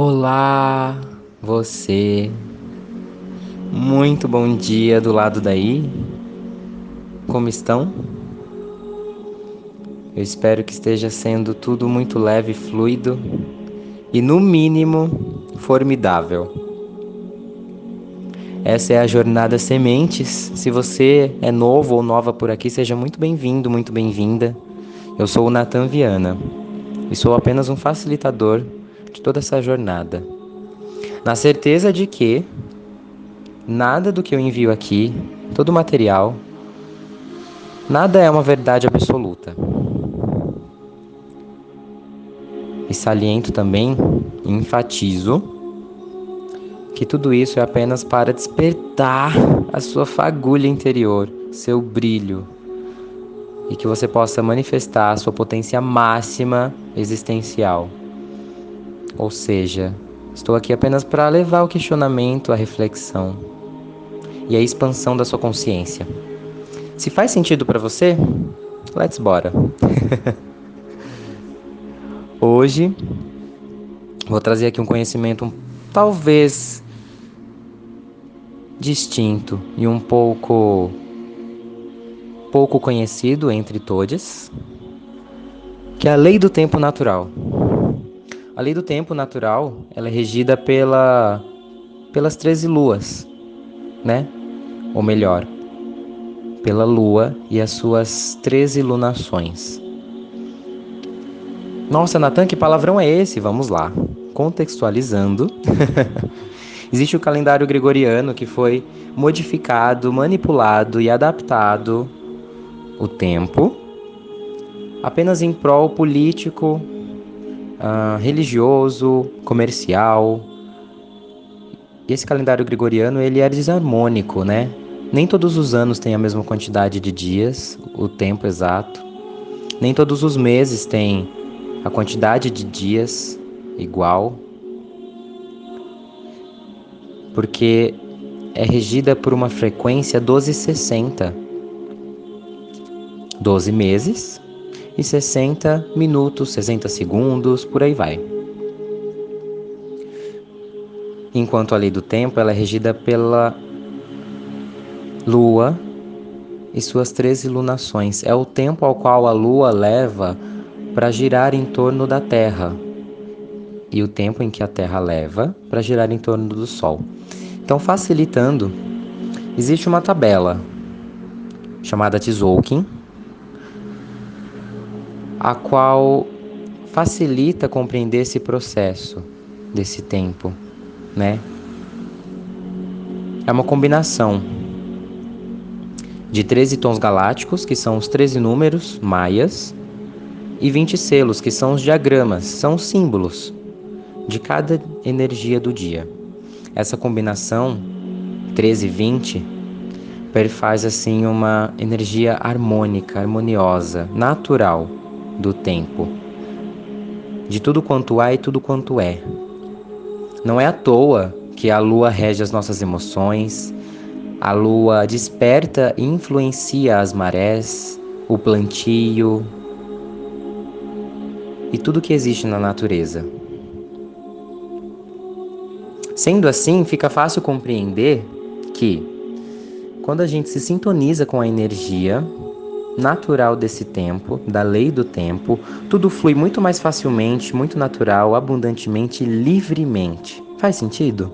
Olá, você. Muito bom dia do lado daí. Como estão? Eu espero que esteja sendo tudo muito leve fluido e, no mínimo, formidável. Essa é a Jornada Sementes. Se você é novo ou nova por aqui, seja muito bem-vindo, muito bem-vinda. Eu sou o Nathan Viana e sou apenas um facilitador de toda essa jornada. Na certeza de que nada do que eu envio aqui, todo o material, nada é uma verdade absoluta. E saliento também, enfatizo, que tudo isso é apenas para despertar a sua fagulha interior, seu brilho, e que você possa manifestar a sua potência máxima existencial. Ou seja, estou aqui apenas para levar o questionamento, a reflexão e a expansão da sua consciência. Se faz sentido para você, let's bora. Hoje vou trazer aqui um conhecimento talvez distinto e um pouco pouco conhecido entre todos, que é a lei do tempo natural. A lei do tempo natural, ela é regida pela pelas 13 luas, né? Ou melhor, pela lua e as suas 13 lunações. Nossa, Natan, que palavrão é esse? Vamos lá. Contextualizando. Existe o calendário gregoriano que foi modificado, manipulado e adaptado o tempo apenas em prol político, uh, religioso, comercial. E esse calendário gregoriano ele é desarmônico, né? Nem todos os anos têm a mesma quantidade de dias, o tempo exato. Nem todos os meses têm a quantidade de dias igual. Porque é regida por uma frequência 1260. 12 meses e 60 minutos, 60 segundos, por aí vai. Enquanto a lei do tempo ela é regida pela lua e suas 13 lunações. É o tempo ao qual a lua leva para girar em torno da Terra e o tempo em que a Terra leva para girar em torno do Sol. Então, facilitando, existe uma tabela chamada Tzolk'in, a qual facilita compreender esse processo desse tempo, né? É uma combinação de 13 tons galácticos, que são os 13 números maias, e 20 selos, que são os diagramas, são os símbolos de cada energia do dia. Essa combinação 13 e 20 perfaz assim uma energia harmônica, harmoniosa, natural do tempo, de tudo quanto há e tudo quanto é. Não é à toa que a lua rege as nossas emoções, a lua desperta e influencia as marés, o plantio e tudo que existe na natureza. Sendo assim, fica fácil compreender que, quando a gente se sintoniza com a energia natural desse tempo, da lei do tempo, tudo flui muito mais facilmente, muito natural, abundantemente, livremente. Faz sentido?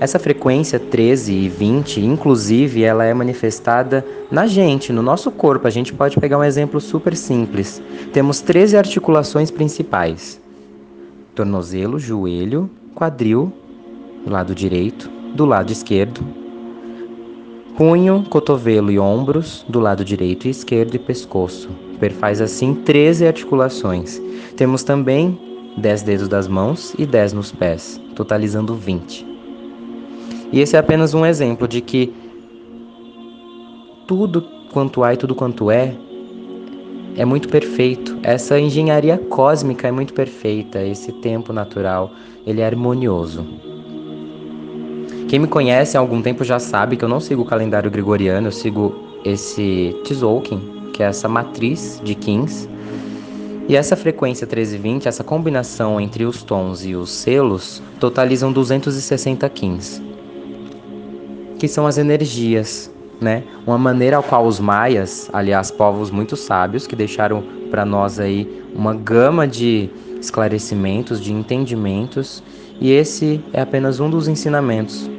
Essa frequência 13 e 20, inclusive, ela é manifestada na gente, no nosso corpo. A gente pode pegar um exemplo super simples. Temos 13 articulações principais: tornozelo, joelho, quadril, do lado direito, do lado esquerdo, punho, cotovelo e ombros do lado direito e esquerdo e pescoço. Perfaz assim 13 articulações. Temos também 10 dedos das mãos e 10 nos pés, totalizando 20. E esse é apenas um exemplo de que tudo quanto há e tudo quanto é é muito perfeito. Essa engenharia cósmica é muito perfeita, esse tempo natural, ele é harmonioso. Quem me conhece há algum tempo já sabe que eu não sigo o calendário gregoriano, eu sigo esse Tzolk'in, que é essa matriz de Kings. E essa frequência 1320, essa combinação entre os tons e os selos, totalizam 260 kins, que são as energias, né? Uma maneira ao qual os maias, aliás, povos muito sábios que deixaram para nós aí uma gama de esclarecimentos, de entendimentos, e esse é apenas um dos ensinamentos.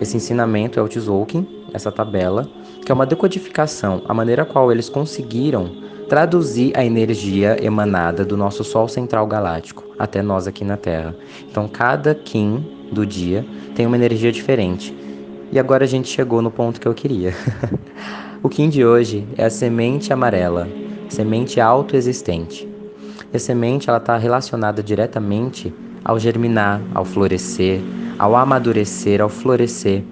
Esse ensinamento é o Tzolk'in, essa tabela, que é uma decodificação, a maneira a qual eles conseguiram traduzir a energia emanada do nosso Sol central galáctico até nós aqui na Terra. Então, cada Kim do dia tem uma energia diferente. E agora a gente chegou no ponto que eu queria. o Kim de hoje é a semente amarela, semente autoexistente. E a semente ela está relacionada diretamente ao germinar, ao florescer, ao amadurecer, ao florescer.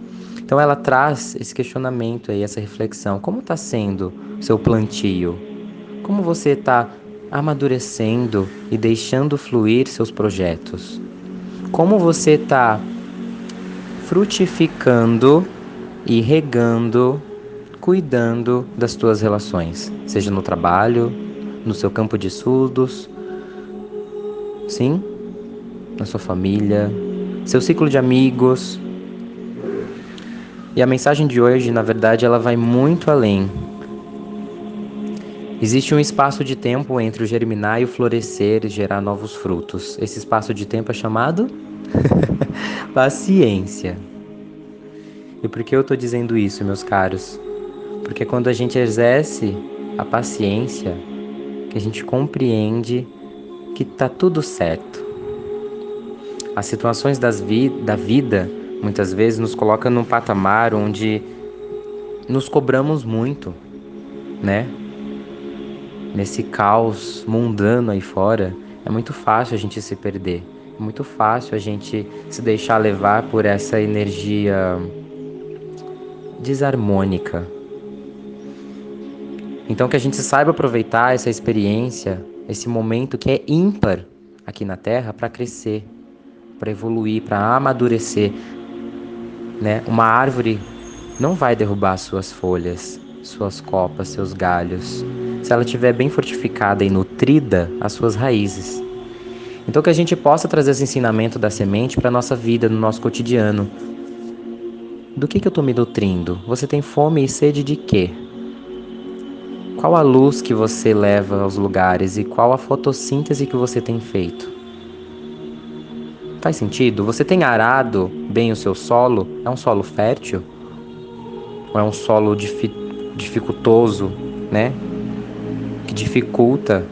Então ela traz esse questionamento aí, essa reflexão. Como está sendo seu plantio? Como você está amadurecendo e deixando fluir seus projetos? Como você está frutificando e regando, cuidando das tuas relações, seja no trabalho, no seu campo de estudos, sim, na sua família, seu ciclo de amigos. E a mensagem de hoje, na verdade, ela vai muito além Existe um espaço de tempo entre o germinar e o florescer e gerar novos frutos. Esse espaço de tempo é chamado paciência. E por que eu estou dizendo isso, meus caros? Porque quando a gente exerce a paciência, que a gente compreende que está tudo certo. As situações vi da vida muitas vezes nos colocam num patamar onde nos cobramos muito, né? nesse caos mundano aí fora, é muito fácil a gente se perder. É muito fácil a gente se deixar levar por essa energia desarmônica. Então que a gente saiba aproveitar essa experiência, esse momento que é ímpar aqui na Terra para crescer, para evoluir, para amadurecer. Né? Uma árvore não vai derrubar suas folhas, suas copas, seus galhos se ela estiver bem fortificada e nutrida as suas raízes. Então que a gente possa trazer esse ensinamento da semente para nossa vida, no nosso cotidiano. Do que, que eu estou me nutrindo? Você tem fome e sede de quê? Qual a luz que você leva aos lugares e qual a fotossíntese que você tem feito? Faz sentido? Você tem arado bem o seu solo? É um solo fértil? Ou é um solo dificultoso, né? que dificulta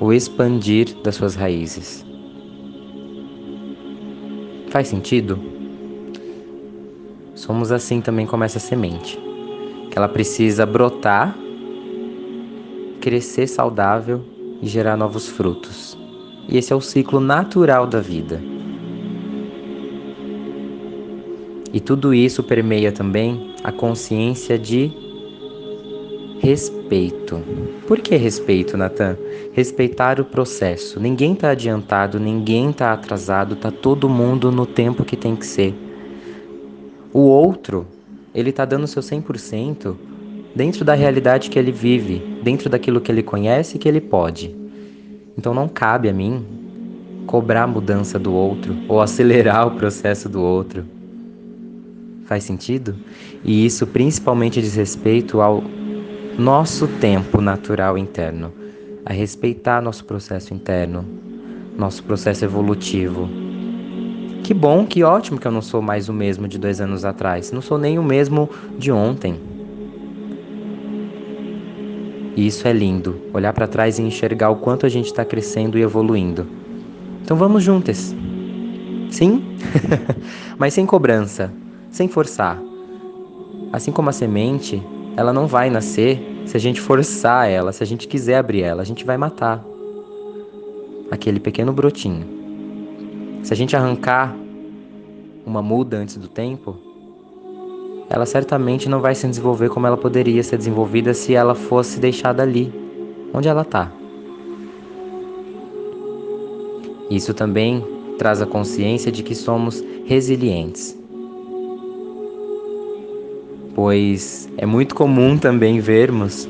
o expandir das suas raízes. Faz sentido? Somos assim também como essa semente, que ela precisa brotar, crescer saudável e gerar novos frutos. E esse é o ciclo natural da vida. E tudo isso permeia também a consciência de Respeito. Por que respeito, Natan? Respeitar o processo. Ninguém está adiantado, ninguém está atrasado, está todo mundo no tempo que tem que ser. O outro, ele está dando seu 100% dentro da realidade que ele vive, dentro daquilo que ele conhece e que ele pode. Então não cabe a mim cobrar a mudança do outro ou acelerar o processo do outro. Faz sentido? E isso principalmente diz respeito ao nosso tempo natural interno, a respeitar nosso processo interno, nosso processo evolutivo. Que bom, que ótimo que eu não sou mais o mesmo de dois anos atrás, não sou nem o mesmo de ontem. E isso é lindo, olhar para trás e enxergar o quanto a gente está crescendo e evoluindo. Então vamos juntas. Sim? Mas sem cobrança, sem forçar. Assim como a semente, ela não vai nascer se a gente forçar ela, se a gente quiser abrir ela, a gente vai matar aquele pequeno brotinho. Se a gente arrancar uma muda antes do tempo, ela certamente não vai se desenvolver como ela poderia ser desenvolvida se ela fosse deixada ali, onde ela está. Isso também traz a consciência de que somos resilientes pois é muito comum também vermos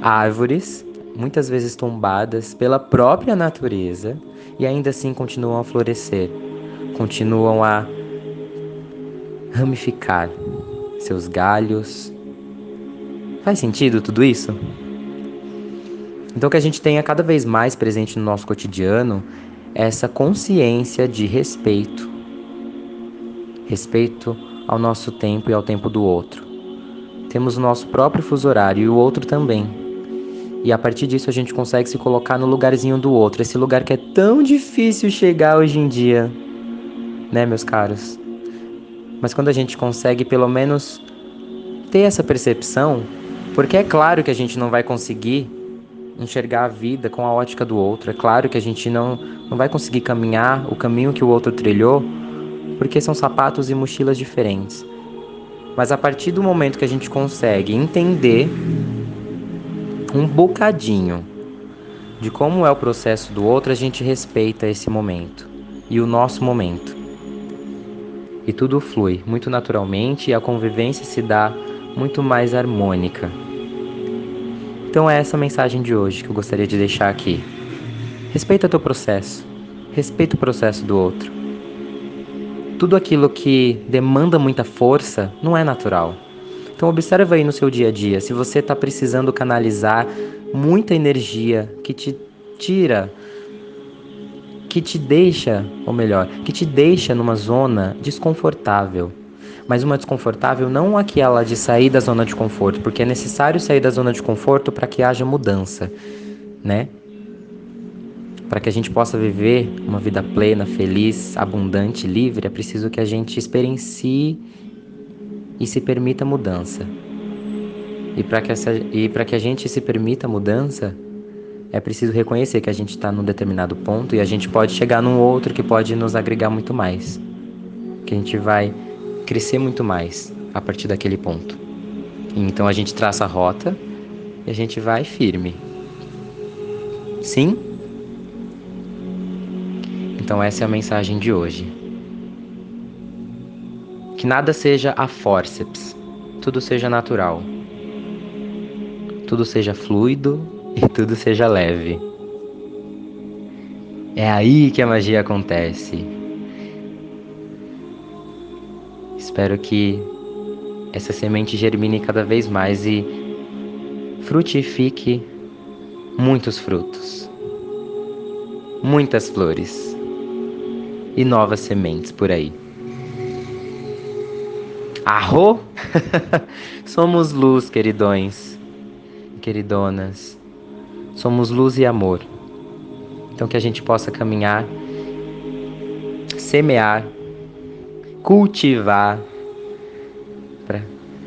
árvores muitas vezes tombadas pela própria natureza e ainda assim continuam a florescer, continuam a ramificar seus galhos. Faz sentido tudo isso? Então que a gente tenha cada vez mais presente no nosso cotidiano essa consciência de respeito. Respeito ao nosso tempo e ao tempo do outro. Temos o nosso próprio fuso horário e o outro também. E a partir disso a gente consegue se colocar no lugarzinho do outro, esse lugar que é tão difícil chegar hoje em dia, né, meus caros? Mas quando a gente consegue pelo menos ter essa percepção, porque é claro que a gente não vai conseguir enxergar a vida com a ótica do outro. É claro que a gente não, não vai conseguir caminhar o caminho que o outro trilhou, porque são sapatos e mochilas diferentes. Mas a partir do momento que a gente consegue entender um bocadinho de como é o processo do outro, a gente respeita esse momento e o nosso momento. E tudo flui muito naturalmente e a convivência se dá muito mais harmônica. Então é essa a mensagem de hoje que eu gostaria de deixar aqui. Respeita teu processo. Respeita o processo do outro. Tudo aquilo que demanda muita força não é natural. Então observa aí no seu dia a dia, se você está precisando canalizar muita energia que te tira, que te deixa, ou melhor, que te deixa numa zona desconfortável mas uma desconfortável não aquela de sair da zona de conforto, porque é necessário sair da zona de conforto para que haja mudança, né? Para que a gente possa viver uma vida plena, feliz, abundante, livre, é preciso que a gente experiencie e se permita mudança. E para que, que a gente se permita mudança, é preciso reconhecer que a gente está num determinado ponto e a gente pode chegar num outro que pode nos agregar muito mais. Que a gente vai crescer muito mais a partir daquele ponto. Então a gente traça a rota e a gente vai firme. Sim? Então essa é a mensagem de hoje. Que nada seja a forceps, tudo seja natural. Tudo seja fluido e tudo seja leve. É aí que a magia acontece. Espero que essa semente germine cada vez mais e frutifique muitos frutos, muitas flores e novas sementes por aí. Arro! Somos luz, queridões e queridonas. Somos luz e amor. Então que a gente possa caminhar, semear cultivar para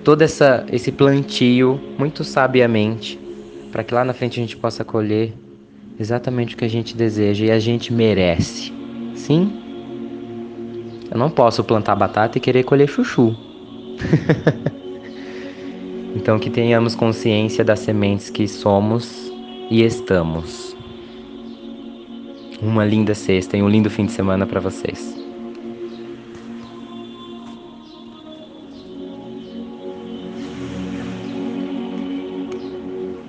todo essa, esse plantio muito sabiamente, para que lá na frente a gente possa colher exatamente o que a gente deseja e a gente merece. Sim? Eu não posso plantar batata e querer colher chuchu. então que tenhamos consciência das sementes que somos e estamos. Uma linda sexta e um lindo fim de semana para vocês.